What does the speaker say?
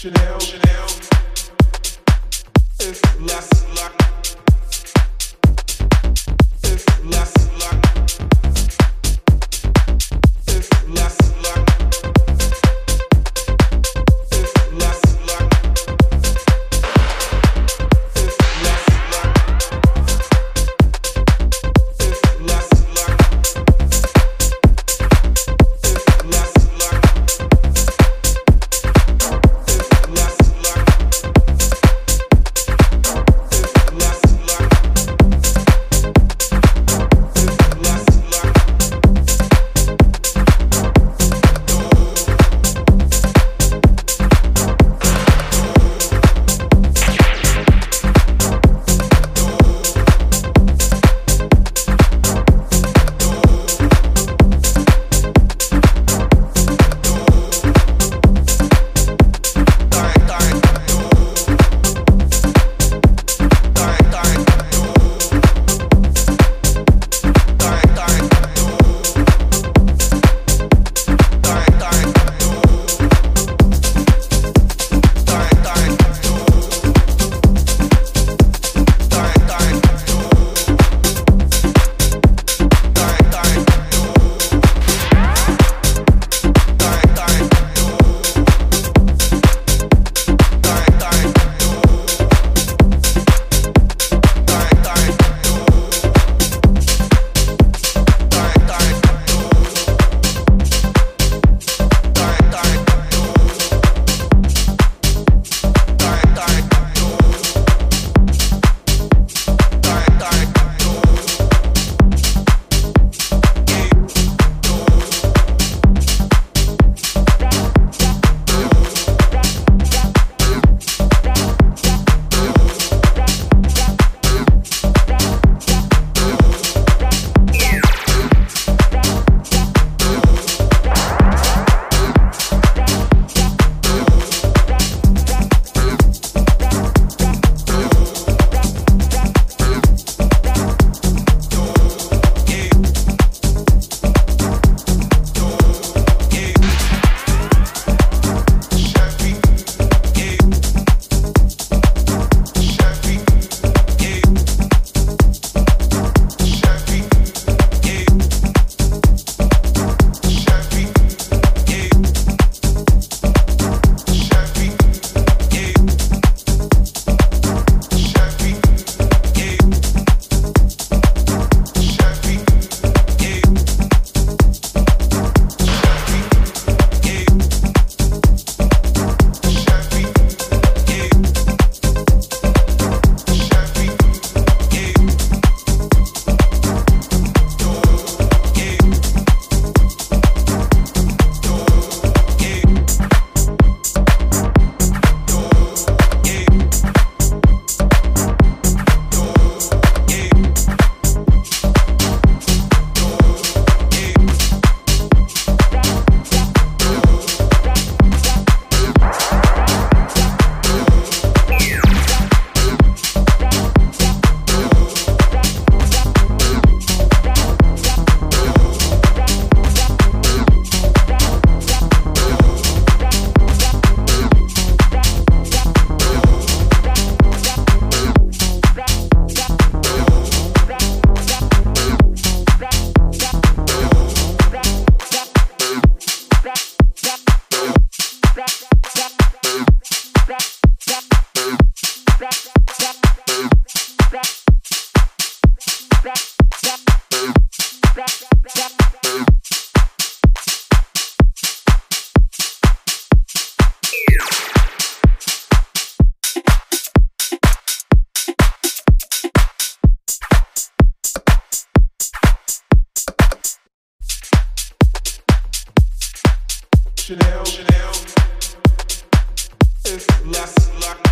Chanel, Chanel. It's less Chanel, Chanel. It's less luck.